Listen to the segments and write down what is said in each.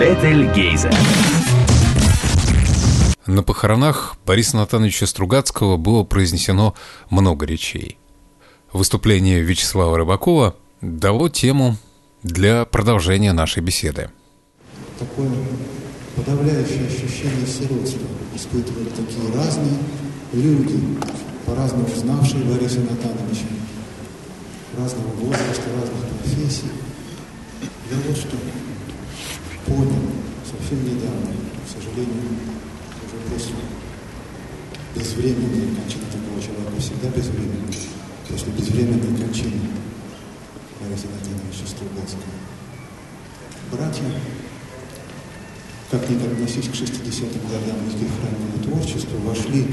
Бетельгейзе. На похоронах Бориса Натановича Стругацкого было произнесено много речей. Выступление Вячеслава Рыбакова дало тему для продолжения нашей беседы. Такое подавляющее ощущение сиротства испытывали такие разные люди, по-разному знавшие Бориса Натановича, разного возраста, разных профессий. Я вот что понял совсем недавно, к сожалению, уже после безвременной кончины такого человека, всегда безвременной, после безвременной кончины Бориса Натановича Стругацкого. Братья, как ни относись к 60-м годам их раннего творчества, вошли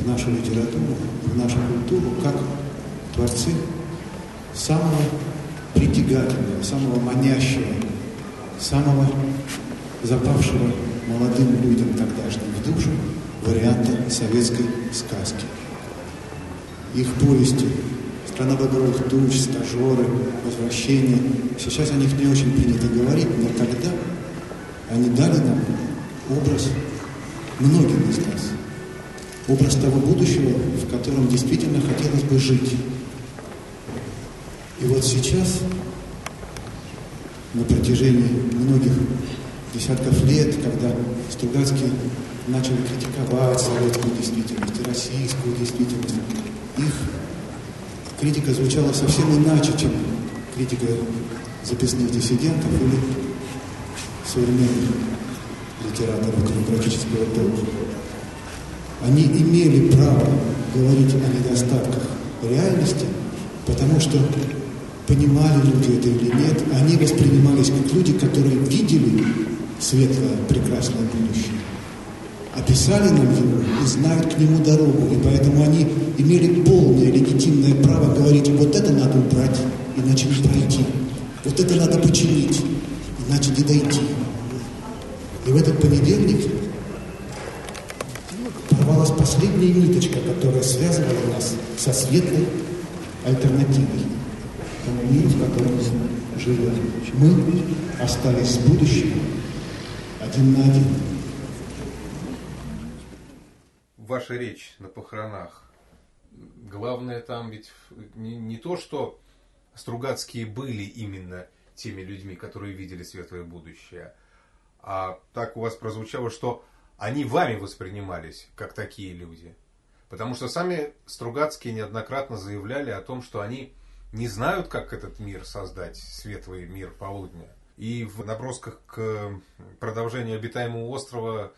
в нашу литературу, в нашу культуру как творцы самого притягательного, самого манящего, самого запавшего молодым людям тогдашним в душу варианта советской сказки. Их повести «Страна багровых туч», «Стажеры», «Возвращение». Сейчас о них не очень принято говорить, но тогда они дали нам образ многим из нас. Образ того будущего, в котором действительно хотелось бы жить. И вот сейчас, на протяжении многих десятков лет, когда Стругацкие начали критиковать советскую действительность российскую действительность, их критика звучала совсем иначе, чем критика записных диссидентов или современных литераторов демократического толка. Они имели право говорить о недостатках реальности, потому что понимали люди это или нет, они воспринимались как люди, которые видели светлое, прекрасное будущее, описали нам его и знают к нему дорогу, и поэтому они имели полное легитимное право говорить, вот это надо убрать, иначе не пройти, вот это надо починить, иначе не дойти. И в этот понедельник порвалась последняя ниточка, которая связывала нас со светлой альтернативой тому миру, в котором мы живем. Мы остались с будущим один на один. Ваша речь на похоронах. Главное там ведь не, не то, что Стругацкие были именно теми людьми, которые видели светлое будущее, а так у вас прозвучало, что они вами воспринимались как такие люди. Потому что сами Стругацкие неоднократно заявляли о том, что они не знают, как этот мир создать, светлый мир полудня. И в набросках к продолжению обитаемого острова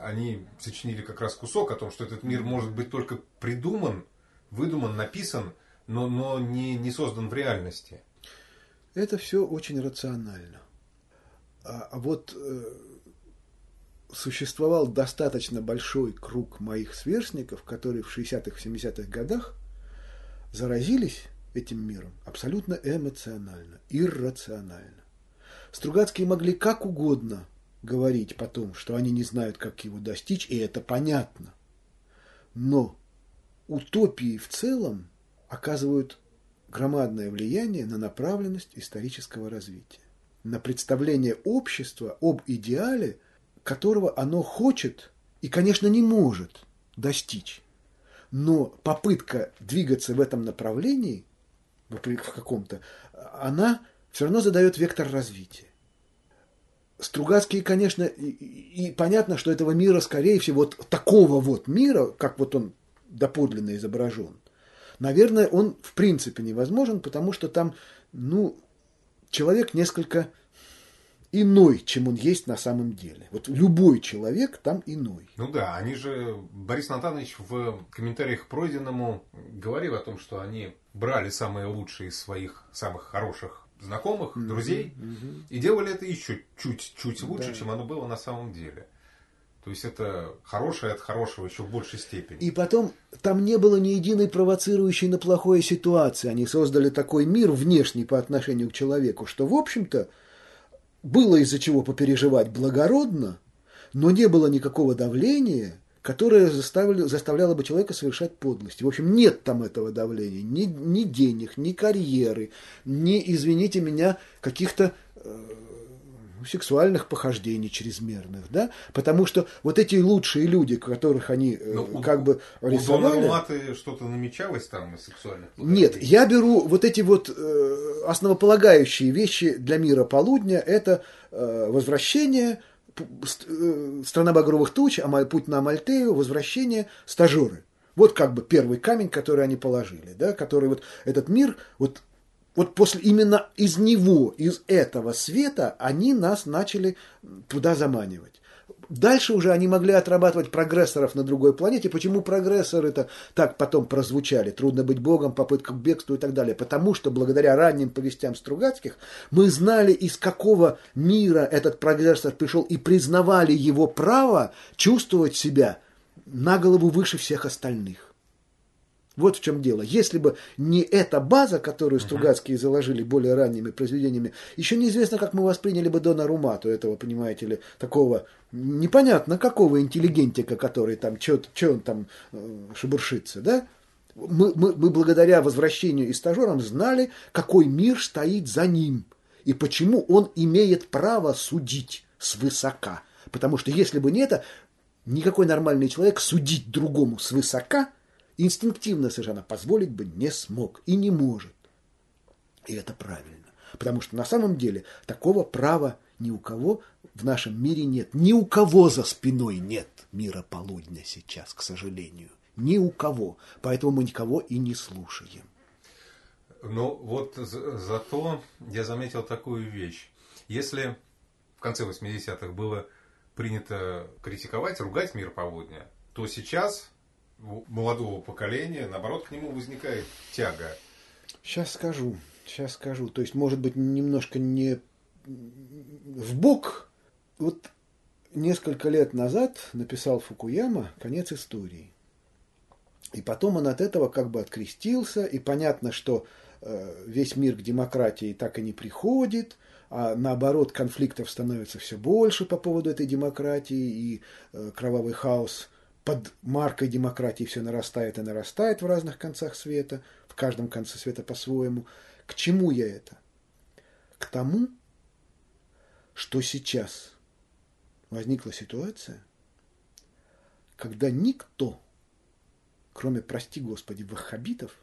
они сочинили как раз кусок о том, что этот мир может быть только придуман, выдуман, написан, но, но не, не создан в реальности. Это все очень рационально. А, а вот э, существовал достаточно большой круг моих сверстников, которые в 60-х, 70-х годах заразились этим миром абсолютно эмоционально, иррационально. Стругацкие могли как угодно говорить потом, что они не знают, как его достичь, и это понятно. Но утопии в целом оказывают громадное влияние на направленность исторического развития, на представление общества об идеале, которого оно хочет и, конечно, не может достичь. Но попытка двигаться в этом направлении в каком-то, она все равно задает вектор развития. Стругацкий, конечно, и, и понятно, что этого мира, скорее всего, вот такого вот мира, как вот он доподлинно изображен, наверное, он в принципе невозможен, потому что там, ну, человек несколько иной, чем он есть на самом деле. Вот любой человек там иной. Ну да, они же, Борис Натанович в комментариях к пройденному говорил о том, что они брали самые лучшие из своих самых хороших знакомых, mm-hmm, друзей, mm-hmm. и делали это еще чуть-чуть лучше, да. чем оно было на самом деле. То есть это хорошее от хорошего еще в большей степени. И потом там не было ни единой провоцирующей на плохое ситуации. Они создали такой мир внешний по отношению к человеку, что, в общем-то, было из-за чего попереживать благородно, но не было никакого давления, которое заставляло, заставляло бы человека совершать подлости. В общем, нет там этого давления, ни, ни денег, ни карьеры, ни, извините меня, каких-то сексуальных похождений чрезмерных, да, потому что вот эти лучшие люди, которых они э, Ну, у- как бы У рисовали... Дона Маты что-то намечалось там из сексуальных Нет, я беру вот эти вот э, основополагающие вещи для мира полудня. Это э, возвращение, страна багровых туч, Амаль- путь на Амальтею, возвращение, стажеры. Вот как бы первый камень, который они положили, да, который вот этот мир, вот, вот после именно из него, из этого света они нас начали туда заманивать. Дальше уже они могли отрабатывать прогрессоров на другой планете. Почему прогрессоры-то так потом прозвучали? Трудно быть богом, попытка к бегству и так далее. Потому что благодаря ранним повестям Стругацких мы знали, из какого мира этот прогрессор пришел и признавали его право чувствовать себя на голову выше всех остальных. Вот в чем дело. Если бы не эта база, которую Стругацкие заложили более ранними произведениями, еще неизвестно, как мы восприняли бы Дона Румату, этого, понимаете ли, такого непонятно какого интеллигентика, который там, что он там э, шебуршится, да? Мы, мы, мы благодаря возвращению и стажерам знали, какой мир стоит за ним и почему он имеет право судить свысока. Потому что если бы не это, никакой нормальный человек судить другому свысока инстинктивно совершенно позволить бы не смог и не может. И это правильно. Потому что на самом деле такого права ни у кого в нашем мире нет. Ни у кого за спиной нет мира полудня сейчас, к сожалению. Ни у кого. Поэтому мы никого и не слушаем. Ну, вот за- зато я заметил такую вещь. Если в конце 80-х было принято критиковать, ругать мир полудня, то сейчас молодого поколения, наоборот, к нему возникает тяга. Сейчас скажу, сейчас скажу. То есть, может быть, немножко не в бок. Вот несколько лет назад написал Фукуяма «Конец истории». И потом он от этого как бы открестился, и понятно, что э, весь мир к демократии так и не приходит, а наоборот конфликтов становится все больше по поводу этой демократии, и э, кровавый хаос под маркой демократии все нарастает и нарастает в разных концах света, в каждом конце света по-своему. К чему я это? К тому, что сейчас возникла ситуация, когда никто, кроме, прости господи, ваххабитов,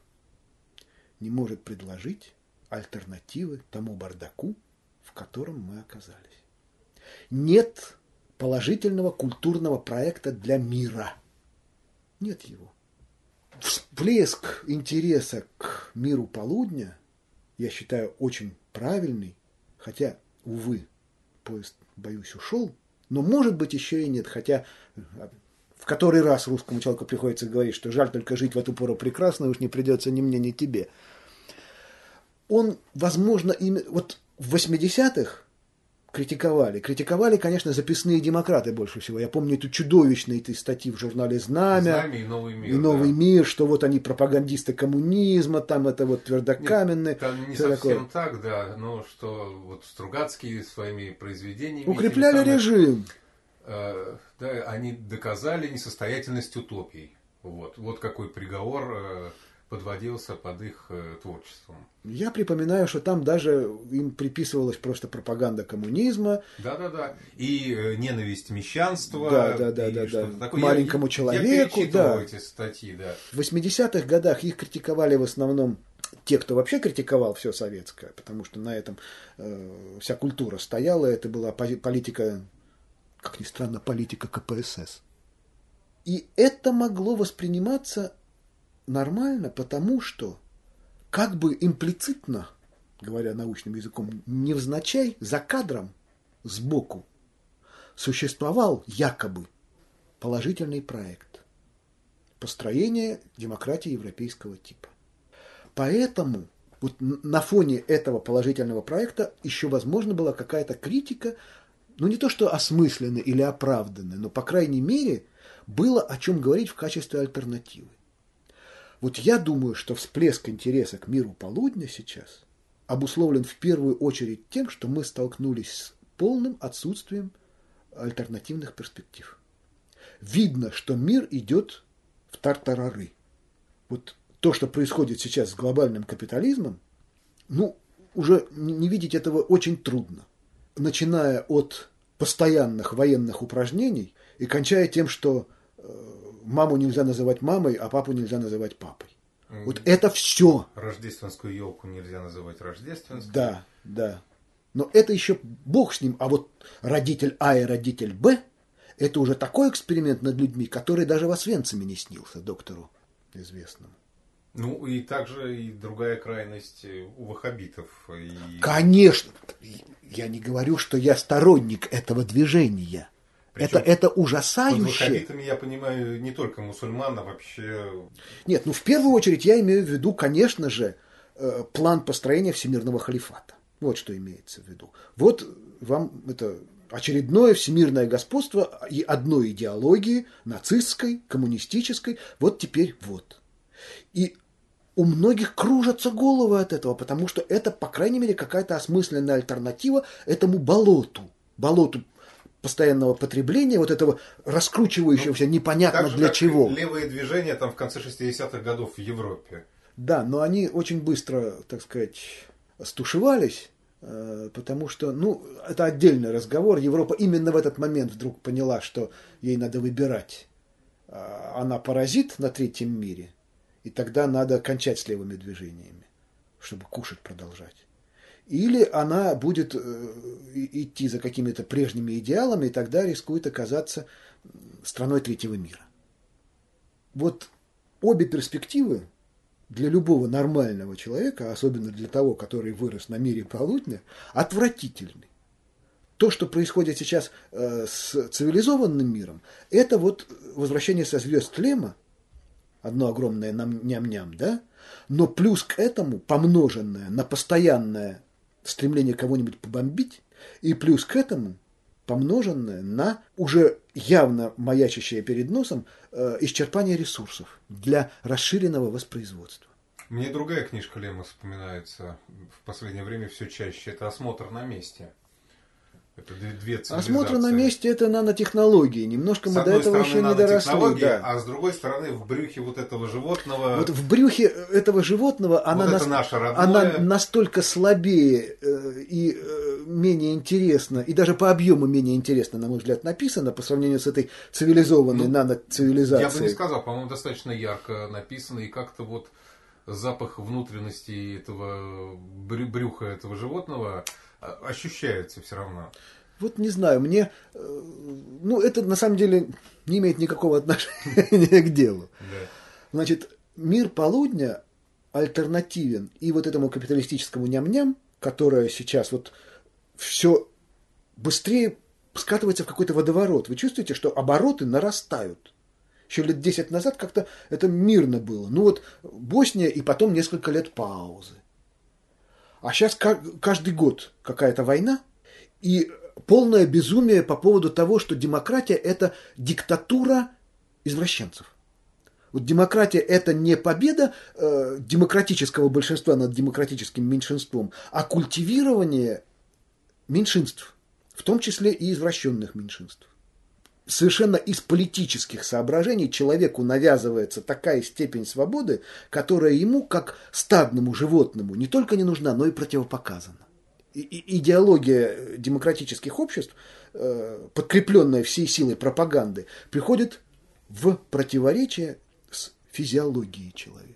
не может предложить альтернативы тому бардаку, в котором мы оказались. Нет положительного культурного проекта для мира. Нет его. Всплеск интереса к миру полудня, я считаю, очень правильный, хотя, увы, поезд, боюсь, ушел, но может быть еще и нет, хотя в который раз русскому человеку приходится говорить, что жаль только жить в эту пору прекрасно, уж не придется ни мне, ни тебе. Он, возможно, именно... Вот в 80-х критиковали. Критиковали, конечно, записные демократы больше всего. Я помню эту чудовищные эти статьи в журнале «Знамя». Знамя и новый мир. И новый да. мир, что вот они пропагандисты коммунизма, там это вот твердокаменные. Нет, там не совсем такое. так, да, но что вот Стругацкие своими произведениями... Укрепляли самыми, режим. э, да, они доказали несостоятельность утопий. Вот, вот какой приговор э, подводился под их э, творчеством. Я припоминаю, что там даже им приписывалась просто пропаганда коммунизма. Да-да-да. И э, ненависть мещанства. Да, да, да. К маленькому я, человеку, Я да. эти статьи, да. В 80-х годах их критиковали в основном те, кто вообще критиковал все советское, потому что на этом э, вся культура стояла, это была политика, как ни странно, политика КПСС. И это могло восприниматься нормально, потому что как бы имплицитно, говоря научным языком, невзначай, за кадром, сбоку, существовал якобы положительный проект построения демократии европейского типа. Поэтому вот на фоне этого положительного проекта еще возможно была какая-то критика, ну не то что осмысленная или оправданная, но по крайней мере было о чем говорить в качестве альтернативы. Вот я думаю, что всплеск интереса к миру полудня сейчас обусловлен в первую очередь тем, что мы столкнулись с полным отсутствием альтернативных перспектив. Видно, что мир идет в тартарары. Вот то, что происходит сейчас с глобальным капитализмом, ну, уже не видеть этого очень трудно. начиная от постоянных военных упражнений и кончая тем, что э, маму нельзя называть мамой, а папу нельзя называть папой. Вот это все. Рождественскую елку нельзя называть рождественской. Да, да. Но это еще бог с ним. А вот родитель А и родитель Б – это уже такой эксперимент над людьми, который даже в Освенциме не снился доктору известному. Ну и также и другая крайность у ваххабитов. И... Конечно. Я не говорю, что я сторонник этого движения. Причем это, это ужасающе. Под ваххабитами я понимаю не только мусульман, а вообще... Нет, ну в первую очередь я имею в виду, конечно же, э, план построения всемирного халифата. Вот что имеется в виду. Вот вам это очередное всемирное господство и одной идеологии, нацистской, коммунистической, вот теперь вот. И у многих кружатся головы от этого, потому что это, по крайней мере, какая-то осмысленная альтернатива этому болоту. Болоту постоянного потребления, вот этого раскручивающегося ну, непонятно для чего. Левые движения там в конце 60-х годов в Европе. Да, но они очень быстро, так сказать, стушевались, э, потому что, ну, это отдельный разговор. Европа именно в этот момент вдруг поняла, что ей надо выбирать. А, она паразит на третьем мире, и тогда надо кончать с левыми движениями, чтобы кушать продолжать или она будет э, идти за какими-то прежними идеалами, и тогда рискует оказаться страной третьего мира. Вот обе перспективы для любого нормального человека, особенно для того, который вырос на мире полудня, отвратительны. То, что происходит сейчас э, с цивилизованным миром, это вот возвращение со звезд Лема, одно огромное ням-ням, да, но плюс к этому помноженное на постоянное стремление кого-нибудь побомбить, и плюс к этому помноженное на уже явно маячащее перед носом э, исчерпание ресурсов для расширенного воспроизводства. Мне другая книжка Лема вспоминается в последнее время все чаще. Это «Осмотр на месте». Это две Осмотр на месте это нанотехнологии. Немножко мы до этого еще не доросли. Да. А с другой стороны, в брюхе вот этого животного. Вот в брюхе этого животного она, вот нас... она настолько слабее э, и э, менее интересна, и даже по объему менее интересно, на мой взгляд, написано по сравнению с этой цивилизованной ну, наноцивилизацией. Я бы не сказал, по-моему, достаточно ярко написано, и как-то вот запах внутренности этого брюха этого животного а, ощущается все равно. Вот не знаю, мне, э, ну, это на самом деле не имеет никакого отношения к делу. Да. Значит, мир полудня альтернативен и вот этому капиталистическому ням-ням, которое сейчас вот все быстрее скатывается в какой-то водоворот. Вы чувствуете, что обороты нарастают. Еще лет 10 назад как-то это мирно было. Ну вот Босния и потом несколько лет паузы. А сейчас каждый год какая-то война и полное безумие по поводу того, что демократия – это диктатура извращенцев. Вот демократия – это не победа э, демократического большинства над демократическим меньшинством, а культивирование меньшинств, в том числе и извращенных меньшинств совершенно из политических соображений человеку навязывается такая степень свободы, которая ему, как стадному животному, не только не нужна, но и противопоказана. И идеология демократических обществ, э, подкрепленная всей силой пропаганды, приходит в противоречие с физиологией человека.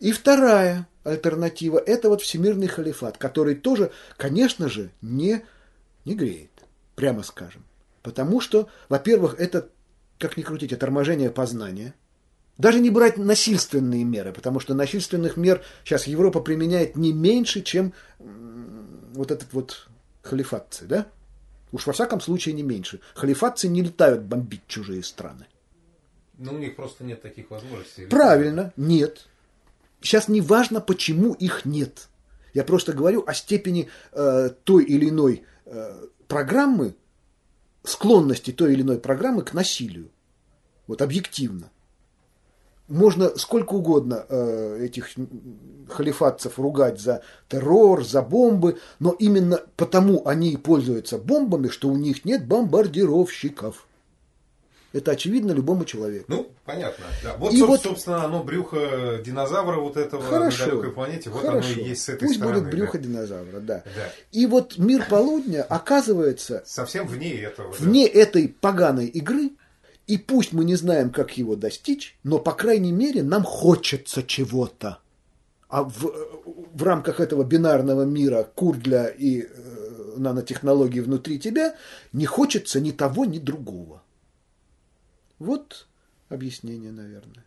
И вторая альтернатива – это вот всемирный халифат, который тоже, конечно же, не, не греет, прямо скажем. Потому что, во-первых, это, как ни крутить, это торможение познания. Даже не брать насильственные меры, потому что насильственных мер сейчас Европа применяет не меньше, чем вот этот вот халифатцы, да? Уж во всяком случае не меньше. Халифатцы не летают бомбить чужие страны. Ну, у них просто нет таких возможностей. Правильно, нет. Сейчас не важно, почему их нет. Я просто говорю о степени э, той или иной э, программы, склонности той или иной программы к насилию. Вот объективно. Можно сколько угодно э, этих халифатцев ругать за террор, за бомбы, но именно потому они и пользуются бомбами, что у них нет бомбардировщиков. Это очевидно любому человеку. Ну, понятно. Да. Вот, И вот- собственно, оно брюхо динозавра вот этого Хорошо. на далекой планете, вот Хорошо. оно и есть с этой Пусть стороны. будет брюхо да. динозавра, да. Да. И вот мир полудня оказывается Совсем вне этого. да. вне этой поганой игры, и пусть мы не знаем, как его достичь, но, по крайней мере, нам хочется чего-то. А в, в рамках этого бинарного мира Курдля и э, нанотехнологий внутри тебя не хочется ни того, ни другого. Вот объяснение, наверное.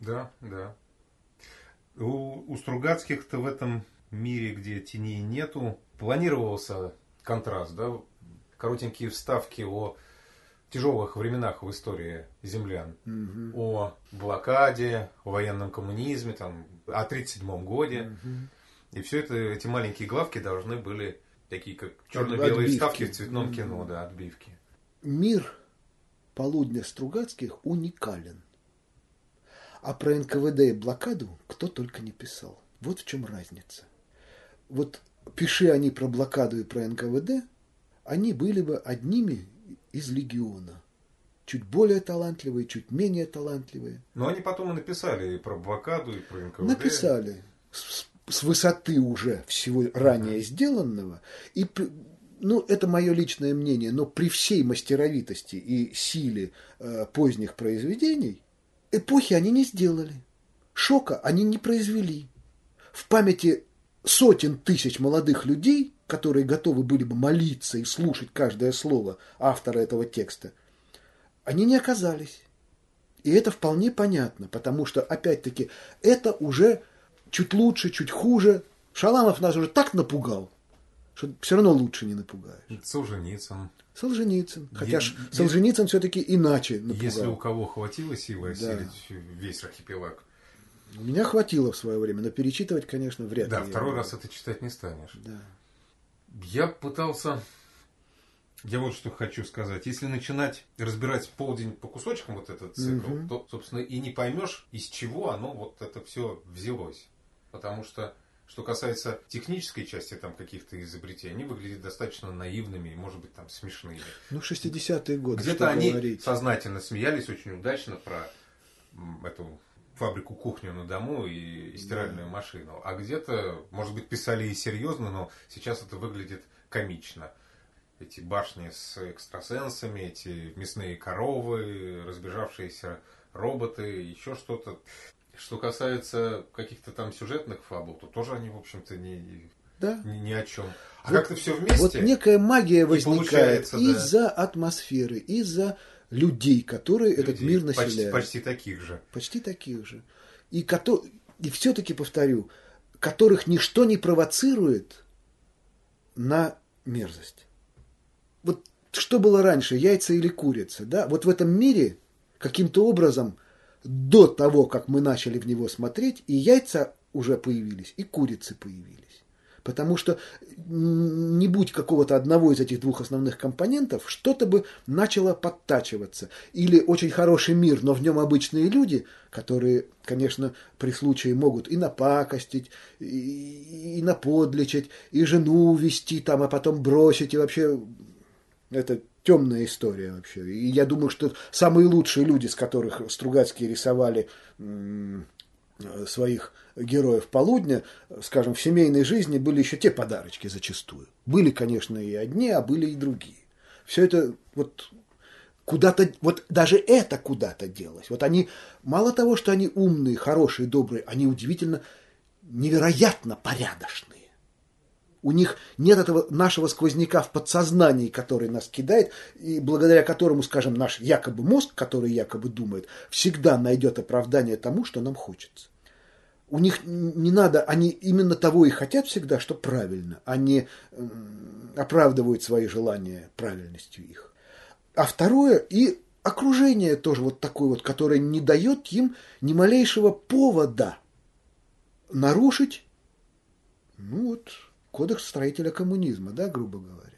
Да, да. У, у Стругацких-то в этом мире, где теней нету, планировался контраст, да, коротенькие вставки о тяжелых временах в истории землян, о блокаде, о военном коммунизме, там, о 1937 годе. И все это, эти маленькие главки должны были такие, как черно-белые вставки в цветном кино, да, отбивки. Мир полудня Стругацких уникален. А про НКВД и блокаду кто только не писал. Вот в чем разница. Вот пиши они про блокаду и про НКВД, они были бы одними из легиона. Чуть более талантливые, чуть менее талантливые. Но они потом и написали и про блокаду, и про НКВД. Написали с, с высоты уже всего ранее сделанного. И ну, это мое личное мнение, но при всей мастеровитости и силе э, поздних произведений эпохи они не сделали. Шока они не произвели. В памяти сотен тысяч молодых людей, которые готовы были бы молиться и слушать каждое слово автора этого текста, они не оказались. И это вполне понятно, потому что, опять-таки, это уже чуть лучше, чуть хуже. Шаламов нас уже так напугал, что все равно лучше не напугаешь. Солженицын. Солженицын. Хотя Е- Солженицын все-таки иначе напугал. Если у кого хватило силы Да. осилить весь архипелаг. У меня хватило в свое время, но перечитывать, конечно, вряд Да, ли. я второй раз это читать не станешь. Да. Я пытался... Я вот что хочу сказать. Если начинать разбирать полдень по кусочкам вот этот цикл, Мгм. то, собственно, и не поймешь, из чего оно вот это все взялось. Потому что, что касается технической части там каких-то изобретений, они выглядят достаточно наивными и, может быть, там смешными. Ну, 60-е годы, Где-то они говорить. сознательно смеялись очень удачно про эту фабрику кухню на дому и, и стиральную машину. А где-то, может быть, писали и серьезно, но сейчас это выглядит комично. Эти башни с экстрасенсами, эти мясные коровы, разбежавшиеся роботы, еще что-то. Что касается каких-то там сюжетных фабул, то тоже они, в общем-то, не, Да. ни, ни о чем. А Вот- как-то все вместе. Вот некая магия возникает да. из-за атмосферы, из-за людей, которые этот людей мир почти, населяют. почти таких же. почти таких же. И, кото- и все-таки повторю, которых ничто не провоцирует на мерзость. Вот что было раньше, яйца или курица, да? Вот в этом мире каким-то образом до того, как мы начали в него смотреть, и яйца уже появились, и курицы появились. Потому что не будь какого-то одного из этих двух основных компонентов, что-то бы начало подтачиваться. Или очень хороший мир, но в нем обычные люди, которые, конечно, при случае могут и напакостить, и, и наподличить, и жену увести там, а потом бросить, и вообще это темная история вообще. И я думаю, что самые лучшие люди, с которых Стругацкие рисовали своих героев полудня, скажем, в семейной жизни были еще те подарочки зачастую. Были, конечно, и одни, а были и другие. Все это вот куда-то, вот даже это куда-то делось. Вот они, мало того, что они умные, хорошие, добрые, они удивительно, невероятно порядочные. У них нет этого нашего сквозняка в подсознании, который нас кидает, и благодаря которому, скажем, наш якобы мозг, который якобы думает, всегда найдет оправдание тому, что нам хочется. У них не надо, они именно того и хотят всегда, что правильно, а не м, оправдывают свои желания правильностью их. А второе, и окружение тоже вот такое вот, которое не дает им ни малейшего повода нарушить, ну вот, кодекс строителя коммунизма, да, грубо говоря.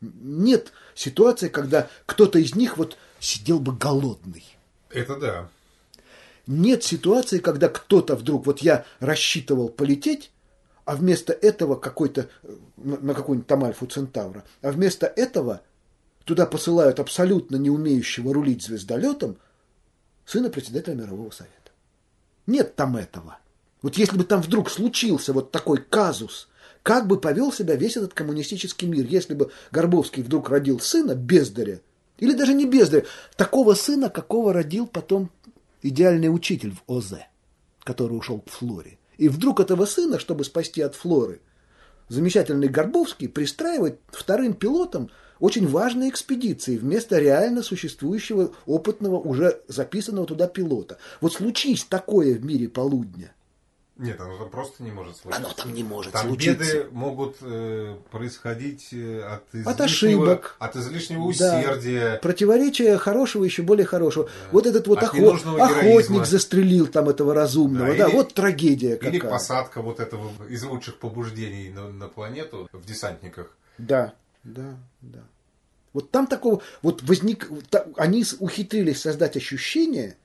Нет ситуации, когда кто-то из них вот сидел бы голодный. Это да. Нет ситуации, когда кто-то вдруг, вот я рассчитывал полететь, а вместо этого какой-то, на на какую-нибудь там Альфу Центавра, а вместо этого, туда посылают абсолютно не умеющего рулить звездолетом сына председателя Мирового Совета. Нет там этого. Вот если бы там вдруг случился вот такой казус, как бы повел себя весь этот коммунистический мир, если бы Горбовский вдруг родил сына бездаря, или даже не бездаря, такого сына, какого родил потом идеальный учитель в ОЗ, который ушел к Флоре. И вдруг этого сына, чтобы спасти от Флоры, замечательный Горбовский пристраивает вторым пилотом очень важные экспедиции вместо реально существующего опытного, уже записанного туда пилота. Вот случись такое в мире полудня – нет, оно там просто не может случиться. Оно там не может там случиться. беды могут э, происходить э, от излишнего, от ошибок, от излишнего усердия. Да. Противоречия хорошего еще более хорошего. Да. Вот этот вот охот, охотник застрелил там этого разумного. Да, да или, вот трагедия какая. Или посадка вот этого из лучших побуждений на, на планету в десантниках. Да, да, да. Вот там такого, вот возник, они ухитрились создать ощущение,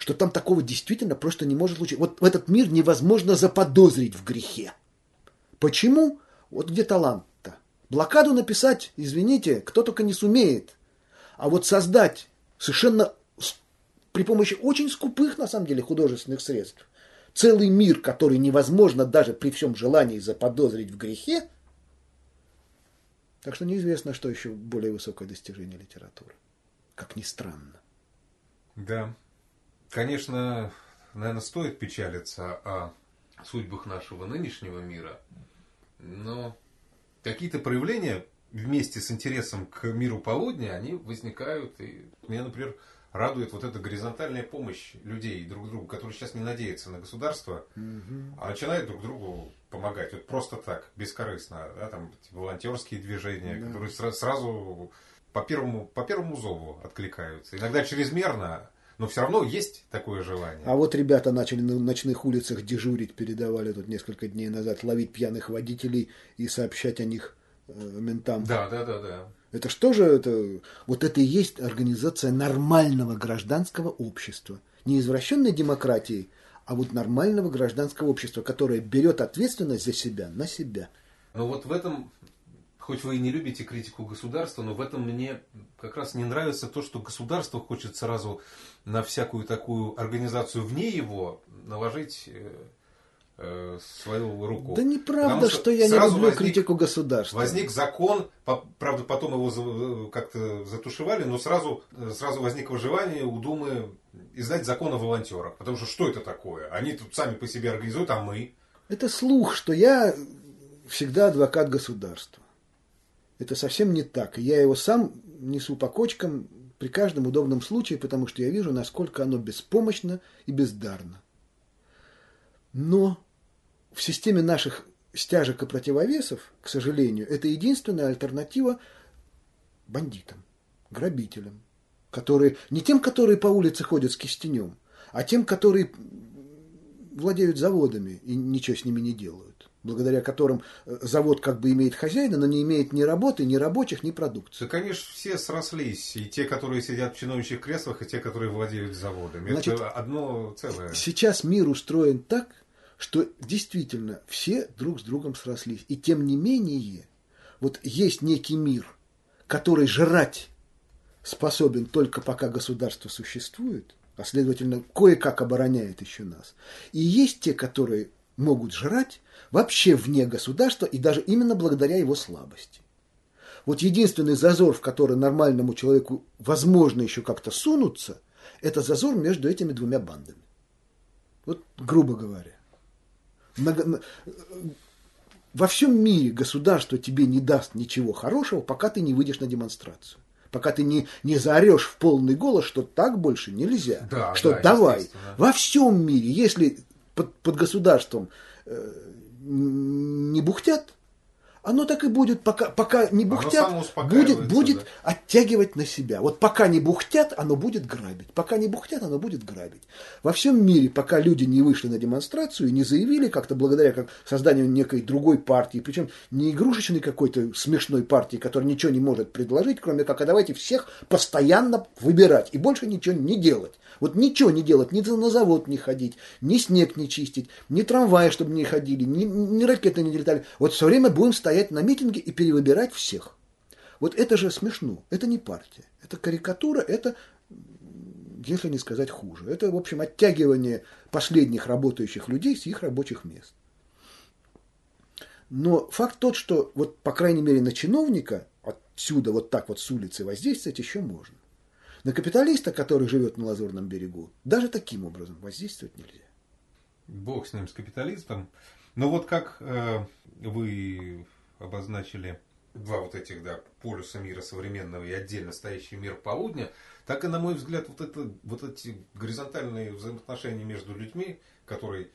что там такого действительно просто не может случиться. Вот в этот мир невозможно заподозрить в грехе. Почему? Вот где талант-то? Блокаду написать, извините, кто только не сумеет. А вот создать совершенно при помощи очень скупых, на самом деле, художественных средств, целый мир, который невозможно даже при всем желании заподозрить в грехе, так что неизвестно, что еще более высокое достижение литературы. Как ни странно. Да. Конечно, наверное, стоит печалиться о судьбах нашего нынешнего мира, но какие-то проявления вместе с интересом к миру полудня, они возникают. И меня, например, радует вот эта горизонтальная помощь людей друг другу, которые сейчас не надеются на государство, угу. а начинают друг другу помогать. Вот просто так, бескорыстно. Да, там волонтерские движения, да. которые сразу по первому, по первому зову откликаются. Иногда чрезмерно, но все равно есть такое желание. А вот ребята начали на ночных улицах дежурить, передавали тут несколько дней назад, ловить пьяных водителей и сообщать о них э, ментам. Да, да, да, да. Это что же это? Вот это и есть организация нормального гражданского общества. Не извращенной демократии, а вот нормального гражданского общества, которое берет ответственность за себя на себя. Ну вот в этом хоть вы и не любите критику государства, но в этом мне как раз не нравится то, что государство хочет сразу на всякую такую организацию вне его наложить э, э свою руку. Да неправда, что, что я не люблю возник, критику государства. Возник закон, правда, потом его как-то затушевали, но сразу, сразу возникло желание у Думы издать закон о волонтерах. Потому что что это такое? Они тут сами по себе организуют, а мы? Это слух, что я всегда адвокат государства. Это совсем не так. И я его сам несу по кочкам при каждом удобном случае, потому что я вижу, насколько оно беспомощно и бездарно. Но в системе наших стяжек и противовесов, к сожалению, это единственная альтернатива бандитам, грабителям, которые не тем, которые по улице ходят с кистенем, а тем, которые владеют заводами и ничего с ними не делают благодаря которым э, завод как бы имеет хозяина, но не имеет ни работы, ни рабочих, ни продукции. Да, конечно, все срослись. И те, которые сидят в чиновничьих креслах, и те, которые владеют заводами. Значит, Это одно целое. Сейчас мир устроен так, что действительно все друг с другом срослись. И тем не менее, вот есть некий мир, который жрать способен только пока государство существует, а следовательно, кое-как обороняет еще нас. И есть те, которые могут жрать вообще вне государства и даже именно благодаря его слабости. Вот единственный зазор, в который нормальному человеку возможно еще как-то сунуться, это зазор между этими двумя бандами. Вот грубо говоря. Во всем мире государство тебе не даст ничего хорошего, пока ты не выйдешь на демонстрацию. Пока ты не, не заорешь в полный голос, что так больше нельзя. Да, что да, давай. Во всем мире, если под, под государством э, не бухтят, оно так и будет, пока, пока не бухтят, будет, будет да. оттягивать на себя. Вот пока не бухтят, оно будет грабить. Пока не бухтят, оно будет грабить. Во всем мире, пока люди не вышли на демонстрацию и не заявили как-то благодаря как созданию некой другой партии, причем не игрушечной какой-то смешной партии, которая ничего не может предложить, кроме как, а давайте всех постоянно выбирать и больше ничего не делать. Вот ничего не делать, ни на завод не ходить, ни снег не чистить, ни трамваи, чтобы не ходили, ни, ни ракеты не летали. Вот все время будем стоять на митинге и перевыбирать всех. Вот это же смешно. Это не партия. Это карикатура, это, если не сказать хуже. Это, в общем, оттягивание последних работающих людей с их рабочих мест. Но факт тот, что вот, по крайней мере, на чиновника отсюда, вот так вот с улицы воздействовать еще можно. На капиталиста, который живет на Лазурном берегу, даже таким образом воздействовать нельзя. Бог с ним, с капиталистом. Но вот как э, вы обозначили два вот этих да, полюса мира современного и отдельно стоящий мир полудня, так и, на мой взгляд, вот, это, вот эти горизонтальные взаимоотношения между людьми, которые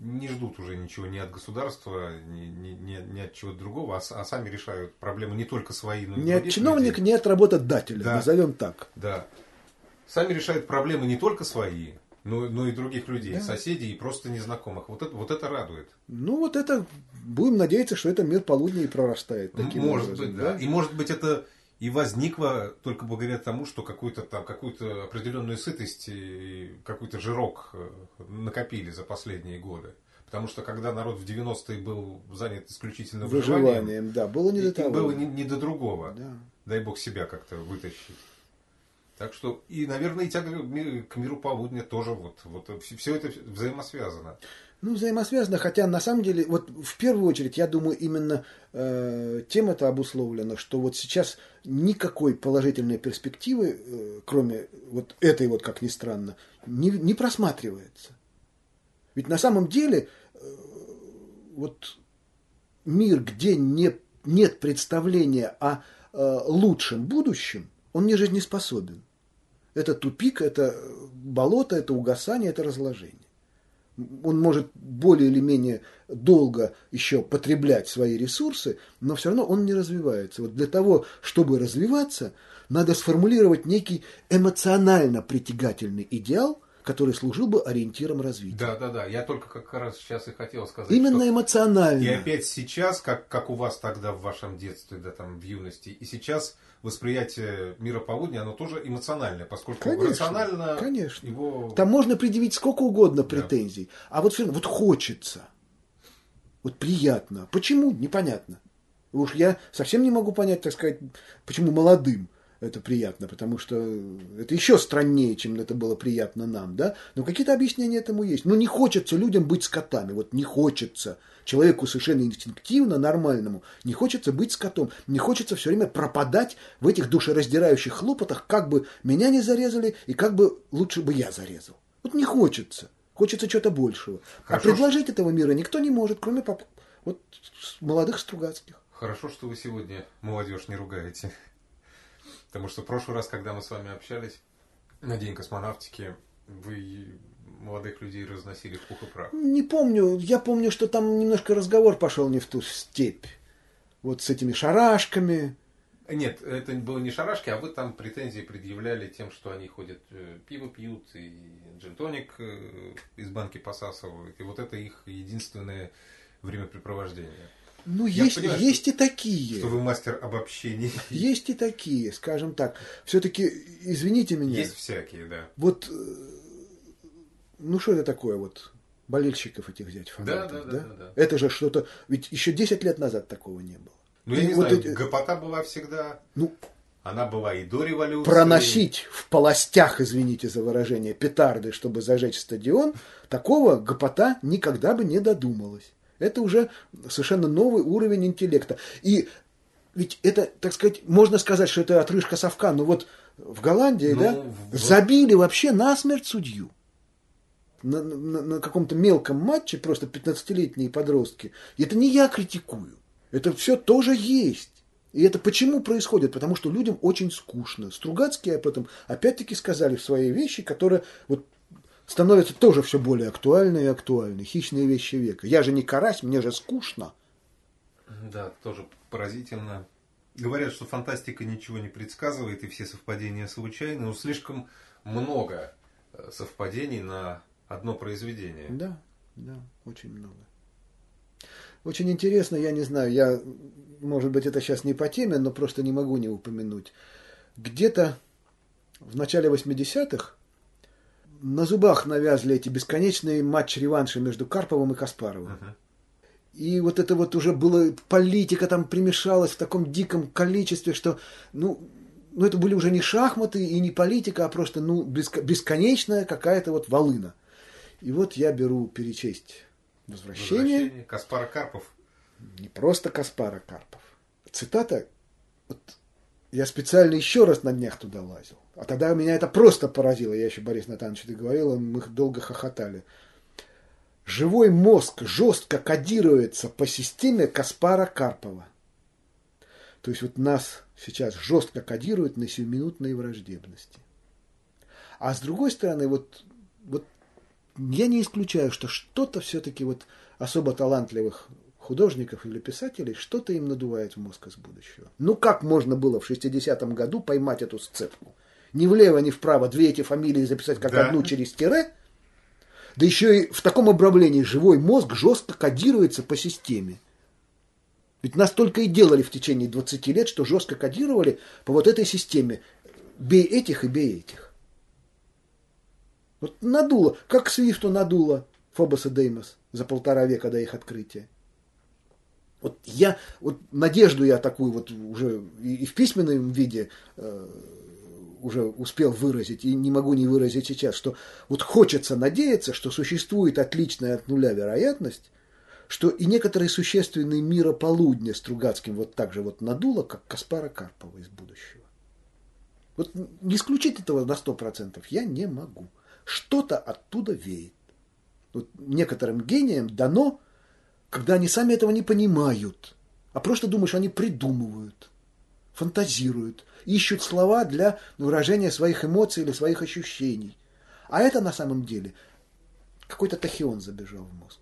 не ждут уже ничего ни от государства, ни, ни, ни, ни от чего другого, а, а сами решают проблемы не только свои, но и Не от чиновника, людей. не от работодателя, да. назовем так. Да. Сами решают проблемы не только свои, но, но и других людей, да. соседей и просто незнакомых. Вот это, вот это радует. Ну, вот это, будем надеяться, что это мир полудня и прорастает. Таким может образом, быть, да. да. И может быть это и возникло только благодаря тому, что какую-то там какую-то определенную сытость и какой-то жирок э, накопили за последние годы. Потому что когда народ в 90-е был занят исключительно выживанием, выживанием да, было не до того. Было не, не до другого. Да. Дай бог себя как-то вытащить. Так что, и, наверное, и тяга к миру полудня тоже вот, вот все это взаимосвязано. Ну, взаимосвязано, хотя на самом деле, вот в первую очередь, я думаю, именно э, тем это обусловлено, что вот сейчас никакой положительной перспективы, э, кроме вот этой вот, как ни странно, не, не просматривается. Ведь на самом деле, э, вот мир, где не, нет представления о э, лучшем будущем, он не жизнеспособен. Это тупик, это болото, это угасание, это разложение он может более или менее долго еще потреблять свои ресурсы, но все равно он не развивается. Вот для того, чтобы развиваться, надо сформулировать некий эмоционально притягательный идеал, который служил бы ориентиром развития. Да, да, да. Я только как раз сейчас и хотел сказать. Именно эмоционально. И опять сейчас, как, как у вас тогда в вашем детстве, да, там, в юности, и сейчас восприятие мира полудня, оно тоже эмоциональное, поскольку конечно, рационально конечно. его... Там можно предъявить сколько угодно претензий, да. а вот, вот хочется, вот приятно. Почему? Непонятно. Уж я совсем не могу понять, так сказать, почему молодым это приятно, потому что это еще страннее, чем это было приятно нам, да? Но какие-то объяснения этому есть. Но не хочется людям быть скотами, вот не хочется. Человеку совершенно инстинктивно, нормальному, не хочется быть скотом, не хочется все время пропадать в этих душераздирающих хлопотах, как бы меня не зарезали и как бы лучше бы я зарезал. Вот не хочется. Хочется чего-то большего. А Хорошо, а предложить что... этого мира никто не может, кроме поп... вот молодых Стругацких. Хорошо, что вы сегодня молодежь не ругаете. Потому что в прошлый раз, когда мы с вами общались на День космонавтики, вы молодых людей разносили в пух и прах. Не помню. Я помню, что там немножко разговор пошел не в ту степь. Вот с этими шарашками. Нет, это было не шарашки, а вы там претензии предъявляли тем, что они ходят, э, пиво пьют и джинтоник э, из банки посасывают. И вот это их единственное времяпрепровождение. Ну, Я есть, понимаю, есть и такие. Что вы мастер обобщений. Есть и такие, скажем так. Все-таки, извините меня. Есть всякие, да. Вот, э, ну что это такое вот? Болельщиков этих взять, фанатов, да, да, да? Да, да. Это же что-то... Ведь еще 10 лет назад такого не было. Ну, я и не вот знаю, эти... гопота была всегда... Ну, она была и до революции. Проносить в полостях, извините за выражение, петарды, чтобы зажечь стадион, такого гопота никогда бы не додумалась. Это уже совершенно новый уровень интеллекта. И ведь это, так сказать, можно сказать, что это отрыжка совка, но вот в Голландии, ну, да, в... забили вообще насмерть судью. На, на, на каком-то мелком матче просто 15-летние подростки. И это не я критикую. Это все тоже есть. И это почему происходит? Потому что людям очень скучно. Стругацкие об этом опять-таки сказали в своей вещи, которая вот становятся тоже все более актуальны и актуальны. Хищные вещи века. Я же не карась, мне же скучно. Да, тоже поразительно. Говорят, что фантастика ничего не предсказывает, и все совпадения случайны, но слишком много э, совпадений на одно произведение. Да, да, очень много. Очень интересно, я не знаю, я, может быть, это сейчас не по теме, но просто не могу не упомянуть. Где-то в начале 80-х на зубах навязли эти бесконечные матчи-реванши между Карповым и Каспаровым. Uh-huh. И вот это вот уже было, политика там примешалась в таком диком количестве, что, ну, ну это были уже не шахматы и не политика, а просто, ну, бесконечная какая-то вот волына. И вот я беру перечесть возвращение. возвращение Каспара Карпов. Не просто Каспара Карпов. Цитата, вот я специально еще раз на днях туда лазил. А тогда меня это просто поразило. Я еще Борис Натанович это говорил, мы долго хохотали. Живой мозг жестко кодируется по системе Каспара Карпова. То есть вот нас сейчас жестко кодируют на сиюминутной враждебности. А с другой стороны, вот, вот я не исключаю, что что-то все-таки вот особо талантливых художников или писателей, что-то им надувает в мозг из будущего. Ну как можно было в 60-м году поймать эту сцепку? Ни влево, ни вправо две эти фамилии записать как да. одну через тире, да еще и в таком обравлении живой мозг жестко кодируется по системе. Ведь нас только и делали в течение 20 лет, что жестко кодировали по вот этой системе. Бей этих и бей этих. Вот надуло, как Свифту надуло Фобоса Деймос за полтора века до их открытия. Вот я, вот надежду я такую вот уже и, и в письменном виде э, уже успел выразить, и не могу не выразить сейчас, что вот хочется надеяться, что существует отличная от нуля вероятность, что и некоторые существенные мирополудня Стругацким вот так же вот надуло, как Каспара Карпова из будущего. Вот не исключить этого на сто процентов я не могу. Что-то оттуда веет. Вот некоторым гениям дано, когда они сами этого не понимают, а просто думаешь, они придумывают, фантазируют, ищут слова для выражения своих эмоций или своих ощущений. А это на самом деле какой-то тахион забежал в мозг.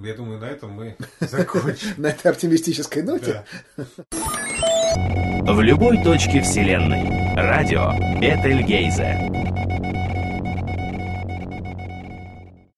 Я думаю, на этом мы закончим. На этой оптимистической ноте. В любой точке Вселенной. Радио Бетельгейзе.